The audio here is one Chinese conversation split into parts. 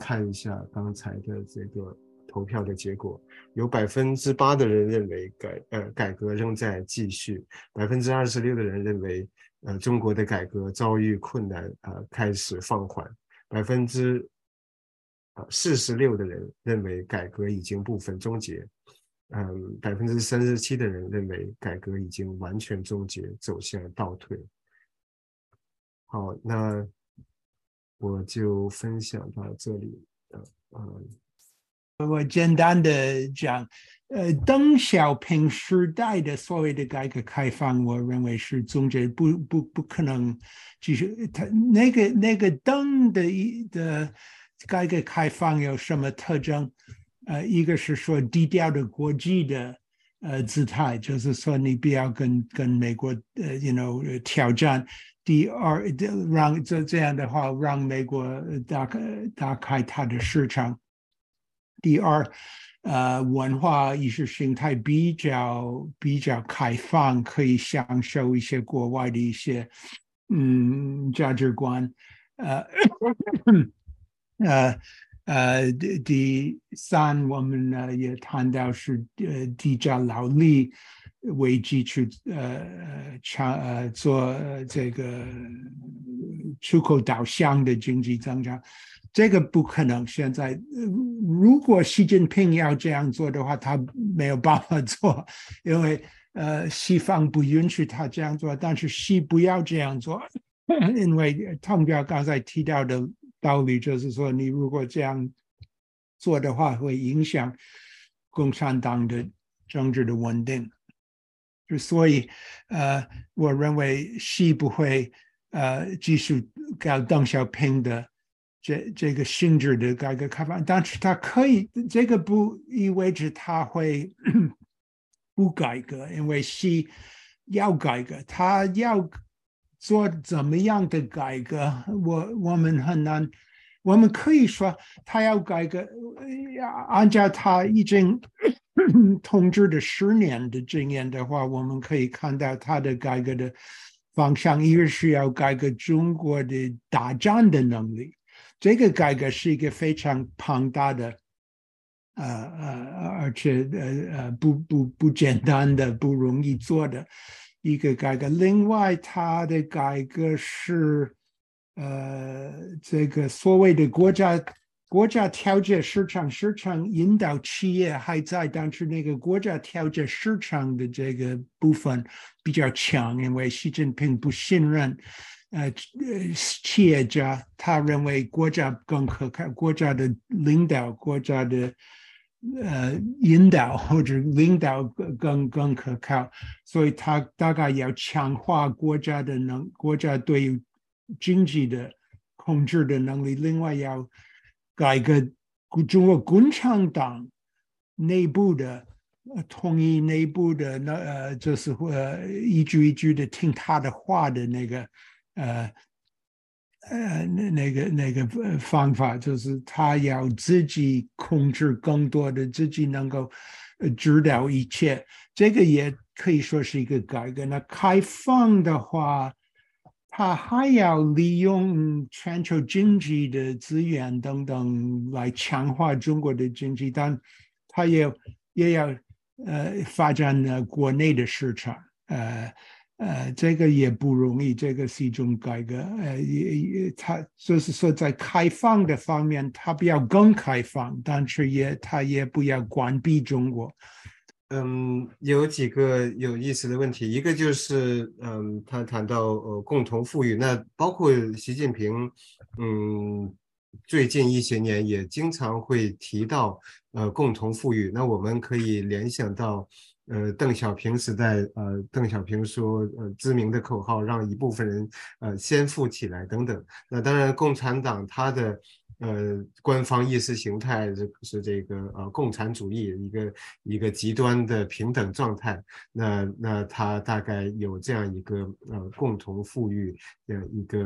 看一下刚才的这个投票的结果，有百分之八的人认为改呃改革仍在继续，百分之二十六的人认为呃中国的改革遭遇困难呃开始放缓，百分之呃四十六的人认为改革已经部分终结，嗯百分之三十七的人认为改革已经完全终结，走向倒退。好，那。我就分享到这里。嗯，我简单的讲，呃，邓小平时代的所谓的改革开放，我认为是终结，不不不可能。其实他那个那个邓的一的改革开放有什么特征？呃，一个是说低调的国际的呃姿态，就是说你不要跟跟美国呃，you know 挑战。第二，让这这样的话，让美国打开打开它的市场。第二，呃，文化意识形态比较比较开放，可以享受一些国外的一些嗯价值观。呃呃呃，第三，我们呢也谈到是呃低价劳力。危机去呃强呃做这个出口导向的经济增长，这个不可能。现在如果习近平要这样做的话，他没有办法做，因为呃西方不允许他这样做。但是西不要这样做，因为汤彪刚才提到的道理就是说，你如果这样做的话，会影响共产党的政治的稳定。所以，呃，我认为习不会呃继续搞邓小平的这这个性质的改革开放，但是他可以，这个不意味着他会 不改革，因为西要改革，他要做怎么样的改革，我我们很难，我们可以说他要改革，按照他已经。统治的十年的经验的话，我们可以看到他的改革的方向，一个是要改革中国的打仗的能力，这个改革是一个非常庞大的，呃呃，而且呃呃不不不简单的、不容易做的一个改革。另外，他的改革是呃这个所谓的国家。国家调节市场，市场引导企业还在，但是那个国家调节市场的这个部分比较强，因为习近平不信任，呃呃，企业家他认为国家更可靠，国家的领导，国家的呃引导或者领导更更可靠，所以他大概要强化国家的能，国家对于经济的控制的能力，另外要。改革中国共产党内部的统一，内部的那呃，就是呃一句一句的听他的话的那个呃呃那那个那个方法，就是他要自己控制更多的，自己能够呃知道一切。这个也可以说是一个改革。那开放的话。他还要利用全球经济的资源等等来强化中国的经济，但他也也要呃发展呢国内的市场，呃呃，这个也不容易，这个是一种改革，呃也也他就是说在开放的方面，他不要更开放，但是也他也不要关闭中国。嗯，有几个有意思的问题，一个就是，嗯，他谈到呃共同富裕，那包括习近平，嗯，最近一些年也经常会提到呃共同富裕，那我们可以联想到，呃邓小平时代，呃邓小平说，呃知名的口号，让一部分人呃先富起来等等，那当然共产党他的。呃，官方意识形态是是这个呃共产主义一个一个极端的平等状态，那那它大概有这样一个呃共同富裕的一个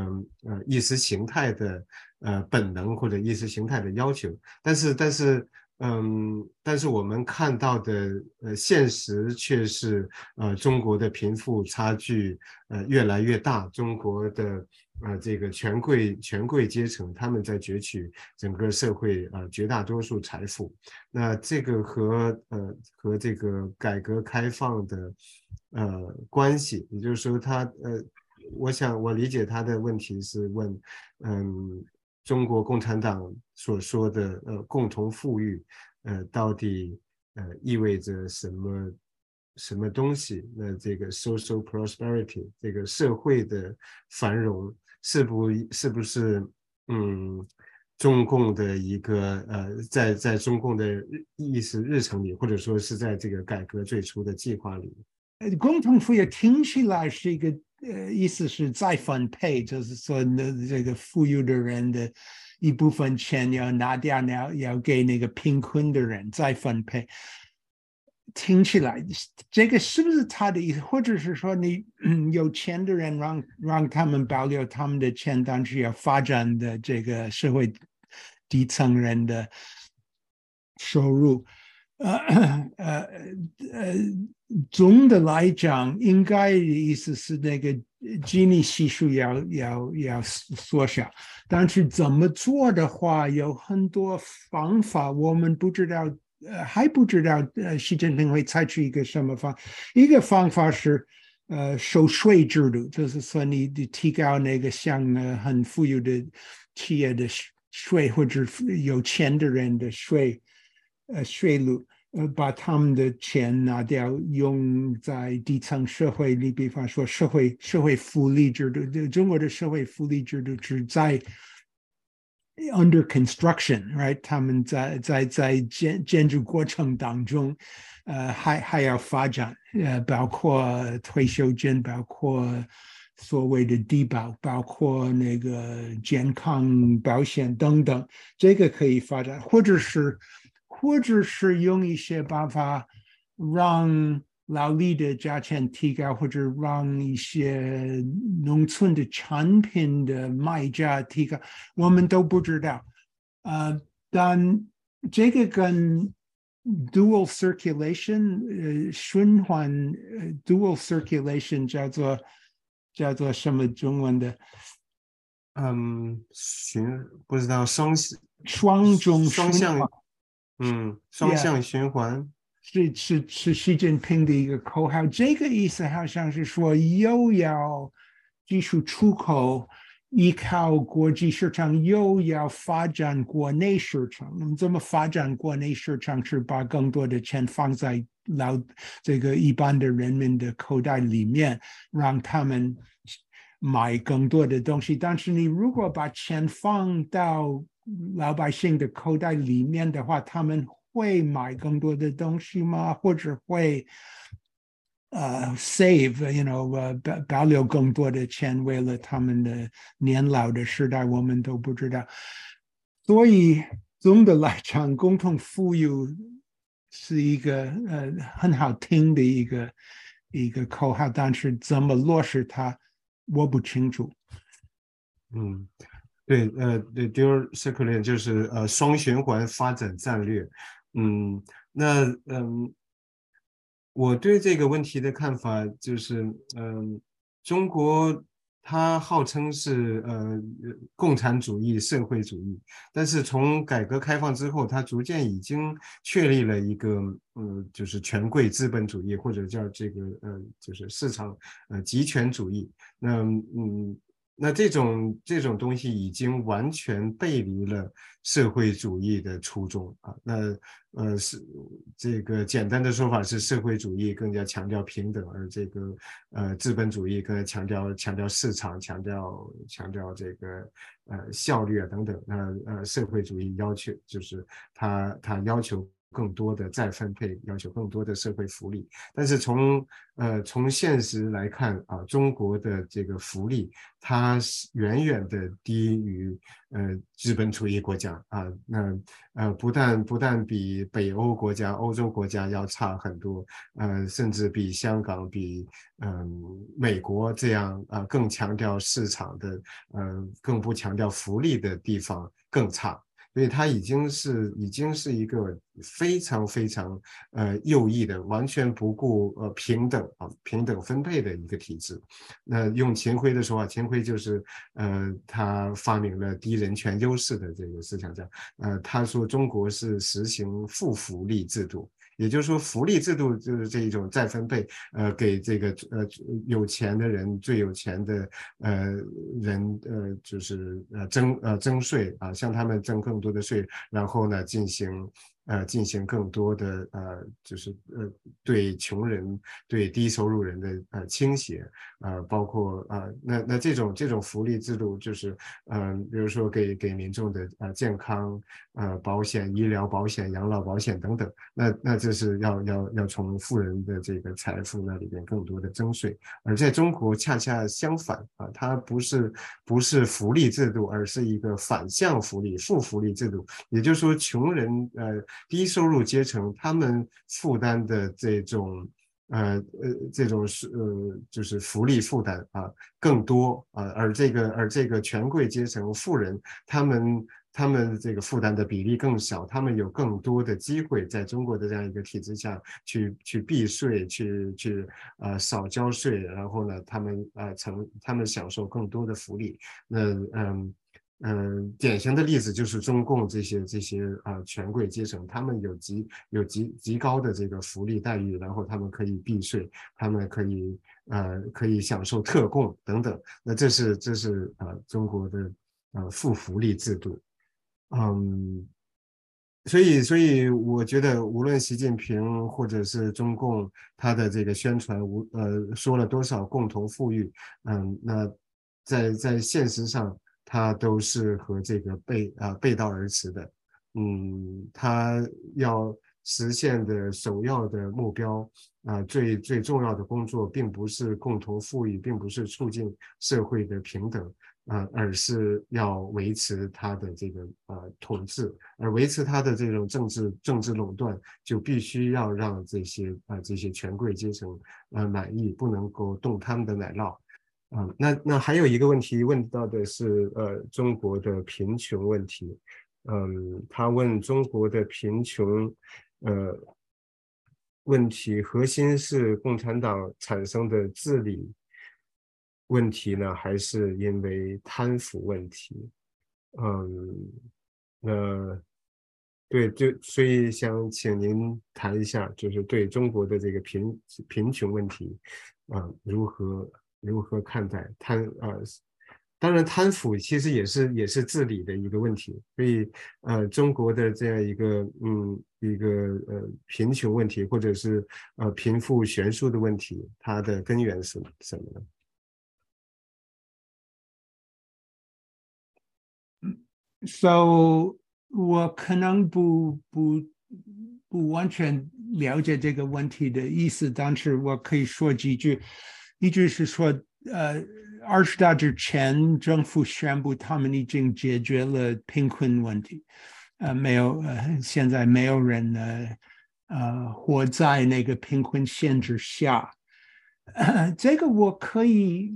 呃意识形态的呃本能或者意识形态的要求，但是但是嗯，但是我们看到的呃现实却是呃中国的贫富差距呃越来越大，中国的呃这个权贵权贵阶层他们在攫取整个社会啊绝大多数财富，那这个和呃和这个改革开放的呃关系，也就是说他呃我想我理解他的问题是问嗯。中国共产党所说的呃共同富裕，呃到底呃意味着什么什么东西？那这个 social prosperity 这个社会的繁荣是不是不是嗯中共的一个呃在在中共的意识日程里，或者说是在这个改革最初的计划里？共同富裕听起来是一个。呃，意思是再分配，就是说，那这个富裕的人的一部分钱要拿掉，要要给那个贫困的人再分配。听起来，这个是不是他的意思？或者是说，你有钱的人让让他们保留他们的钱，但是要发展的这个社会底层人的收入？呃 呃呃，总的来讲，应该意思是那个基尼系数要要要缩小，但是怎么做的话，有很多方法，我们不知道，呃还不知道，呃习近平会采取一个什么方？一个方法是，呃收税制度，就是说你你提高那个像呃很富有的企业的税，或者有钱的人的税。呃，税路，呃，把他们的钱拿掉，用在底层社会里。比方说，社会社会福利制度，中国的社会福利制度是在 under construction，right？他们在在在建建筑过程当中，呃，还还要发展，呃，包括退休金，包括所谓的低保，包括那个健康保险等等，这个可以发展，或者是。或者是用一些办法让劳力的价钱提高，或者让一些农村的产品的卖价提高，我们都不知道。呃，但这个跟 dual circulation 呃循环呃 dual circulation 叫做叫做什么中文的？嗯，循不知道双双中双向。嗯，双向循环是是是习近平的一个口号。这个意思好像是说，又要技术出口，依靠国际市场，又要发展国内市场。那么，怎么发展国内市场？是把更多的钱放在老这个一般的人民的口袋里面，让他们买更多的东西。但是，你如果把钱放到老百姓的口袋里面的话，他们会买更多的东西吗？或者会呃 save，you know，呃保保留更多的钱，为了他们的年老的时代，我们都不知道。所以总的来讲，共同富裕是一个呃很好听的一个一个口号，但是怎么落实它，我不清楚。嗯。对，呃，对，dual circulation 就是呃双循环发展战略，嗯，那嗯，我对这个问题的看法就是，嗯，中国它号称是呃共产主义社会主义，但是从改革开放之后，它逐渐已经确立了一个，嗯，就是权贵资本主义或者叫这个呃就是市场呃集权主义，那嗯。那这种这种东西已经完全背离了社会主义的初衷啊！那呃是这个简单的说法是社会主义更加强调平等，而这个呃资本主义更加强调强调市场，强调强调这个呃效率啊等等。那呃社会主义要求就是他他要求。更多的再分配，要求更多的社会福利，但是从呃从现实来看啊，中国的这个福利它是远远的低于呃资本主义国家啊，那呃不但不但比北欧国家、欧洲国家要差很多，呃甚至比香港、比嗯美国这样啊更强调市场的，呃更不强调福利的地方更差。所以它已经是已经是一个非常非常呃右翼的，完全不顾呃平等啊平等分配的一个体制。那用秦晖的说法，秦晖就是呃他发明了低人权优势的这个思想家，呃他说中国是实行负福利制度。也就是说，福利制度就是这一种再分配，呃，给这个呃有钱的人、最有钱的呃人，呃，就是呃征呃征税啊，向他们征更多的税，然后呢进行。呃，进行更多的呃，就是呃，对穷人、对低收入人的呃倾斜，呃，包括啊，那那这种这种福利制度，就是嗯，比如说给给民众的呃健康呃保险、医疗保险、养老保险等等，那那就是要要要从富人的这个财富那里边更多的征税，而在中国恰恰相反啊，它不是不是福利制度，而是一个反向福利、负福利制度，也就是说，穷人呃。低收入阶层他们负担的这种呃呃这种是呃就是福利负担啊更多啊，而这个而这个权贵阶层富人他们他们这个负担的比例更小，他们有更多的机会在中国的这样一个体制下去去避税，去去呃少交税，然后呢他们呃成他们享受更多的福利，那嗯。嗯，典型的例子就是中共这些这些啊权贵阶层，他们有极有极极高的这个福利待遇，然后他们可以避税，他们可以呃可以享受特供等等。那这是这是啊中国的呃负福利制度。嗯，所以所以我觉得无论习近平或者是中共，他的这个宣传无呃说了多少共同富裕，嗯，那在在现实上。它都是和这个背啊背道而驰的，嗯，它要实现的首要的目标啊，最最重要的工作，并不是共同富裕，并不是促进社会的平等啊，而是要维持它的这个呃统治，而维持它的这种政治政治垄断，就必须要让这些啊这些权贵阶层呃满意，不能够动他们的奶酪。嗯，那那还有一个问题问到的是，呃，中国的贫穷问题。嗯，他问中国的贫穷，呃，问题核心是共产党产生的治理问题呢，还是因为贪腐问题？嗯，那对，就所以想请您谈一下，就是对中国的这个贫贫穷问题，啊，如何？如何看待贪？呃，当然贪腐其实也是也是治理的一个问题。所以，呃，中国的这样一个嗯一个呃贫穷问题，或者是呃贫富悬殊的问题，它的根源是什么呢？嗯，so 我可能不不不完全了解这个问题的意思，但是我可以说几句。一直是说，呃，二十大之前，政府宣布他们已经解决了贫困问题，呃，没有，呃，现在没有人呢，呃，活在那个贫困线之下。这个我可以，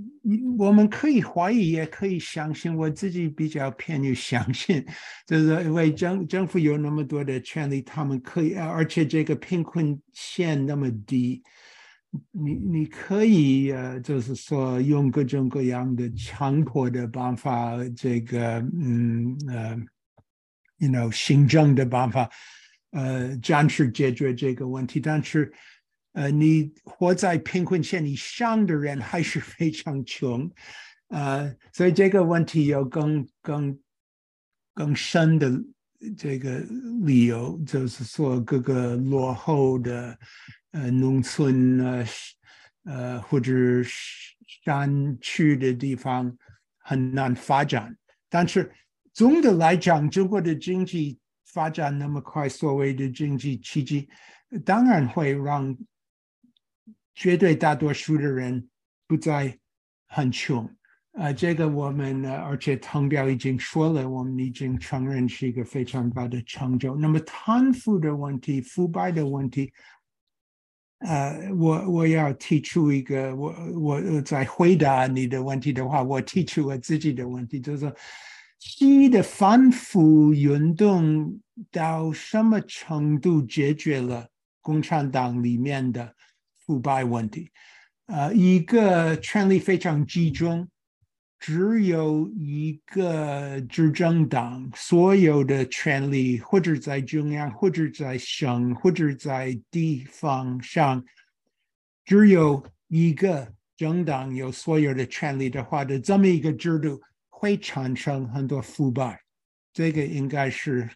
我们可以怀疑，也可以相信。我自己比较偏于相信，就是因为政政府有那么多的权利，他们可以，而且这个贫困线那么低。你你可以呃，就是说用各种各样的强迫的办法，这个嗯呃，you know 行政的办法，呃，暂时解决这个问题。但是，呃，你活在贫困线以上的人还是非常穷，呃，所以这个问题有更更更深的这个理由，就是说各个落后的。呃，农村呃，呃，或者山区的地方很难发展。但是总的来讲，中国的经济发展那么快，所谓的经济奇迹，当然会让绝对大多数的人不再很穷。呃，这个我们呢，而且汤彪已经说了，我们已经承认是一个非常大的成就。那么贪腐的问题、腐败的问题。呃，我我要提出一个，我我在回答你的问题的话，我提出我自己的问题，就是说，西的反腐运动到什么程度解决了共产党里面的腐败问题？呃，一个权力非常集中。只有一个执政党，所有的权力或者在中央，或者在省，或者在地方上，只有一个政党有所有的权利的话的这么一个制度，会产生很多腐败。这个应该是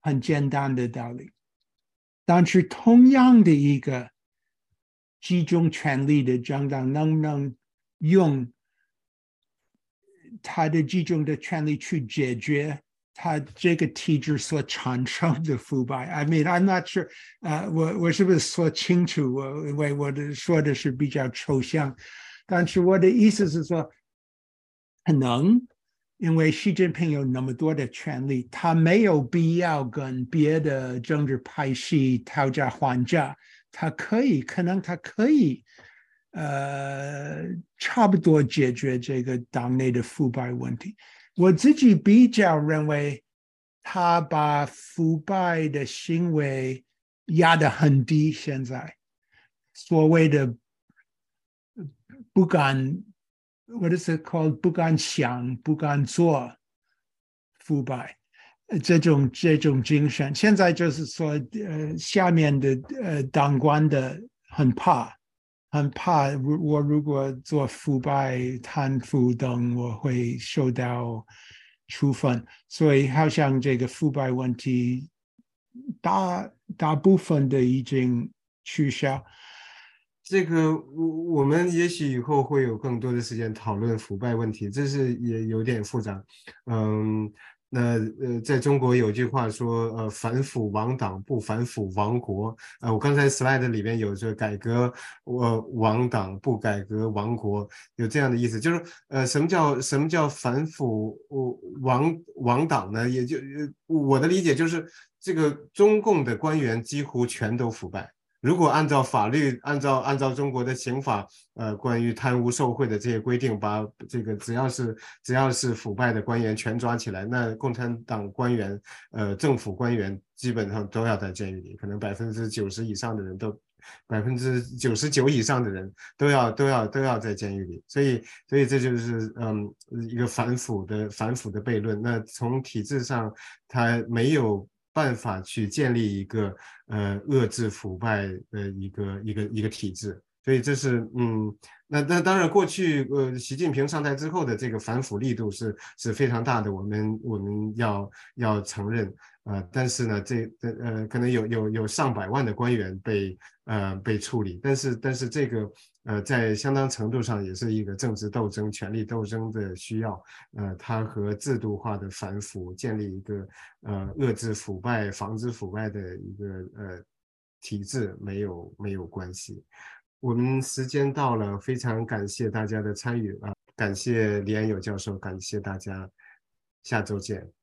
很简单的道理。但是，同样的一个集中权力的政党，能不能用？他的集中的权力去解决他这个体制所产生的腐败。I mean, I'm not sure，呃，我我是不是说清楚？我因为我的说的是比较抽象，但是我的意思是说，可能因为习近平有那么多的权利，他没有必要跟别的政治派系讨价还价，他可以，可能他可以。呃，差不多解决这个党内的腐败问题。我自己比较认为，他把腐败的行为压得很低。现在所谓的不敢，what is it called？不敢想，不敢做腐败，这种这种精神，现在就是说，呃，下面的呃当官的很怕。很怕，我如果做腐败、贪腐等，我会受到处分。所以，好像这个腐败问题，大大部分的已经取消。这个，我我们也许以后会有更多的时间讨论腐败问题，这是也有点复杂。嗯。那呃，在中国有句话说，呃，反腐亡党不反腐亡国。呃，我刚才 slide 里面有这改革，我亡党不改革亡国，有这样的意思，就是呃，什么叫什么叫反腐亡亡党呢？也就我的理解就是，这个中共的官员几乎全都腐败。如果按照法律，按照按照中国的刑法，呃，关于贪污受贿的这些规定，把这个只要是只要是腐败的官员全抓起来，那共产党官员，呃，政府官员基本上都要在监狱里，可能百分之九十以上的人都，百分之九十九以上的人都要都要都要在监狱里，所以所以这就是嗯一个反腐的反腐的悖论。那从体制上，他没有。办法去建立一个呃遏制腐败的一个一个一个体制，所以这是嗯，那那当然过去呃习近平上台之后的这个反腐力度是是非常大的，我们我们要要承认啊，但是呢这呃可能有有有上百万的官员被呃被处理，但是但是这个。呃，在相当程度上也是一个政治斗争、权力斗争的需要。呃，它和制度化的反腐、建立一个呃遏制腐败、防止腐败的一个呃体制没有没有关系。我们时间到了，非常感谢大家的参与啊！感谢李安友教授，感谢大家，下周见。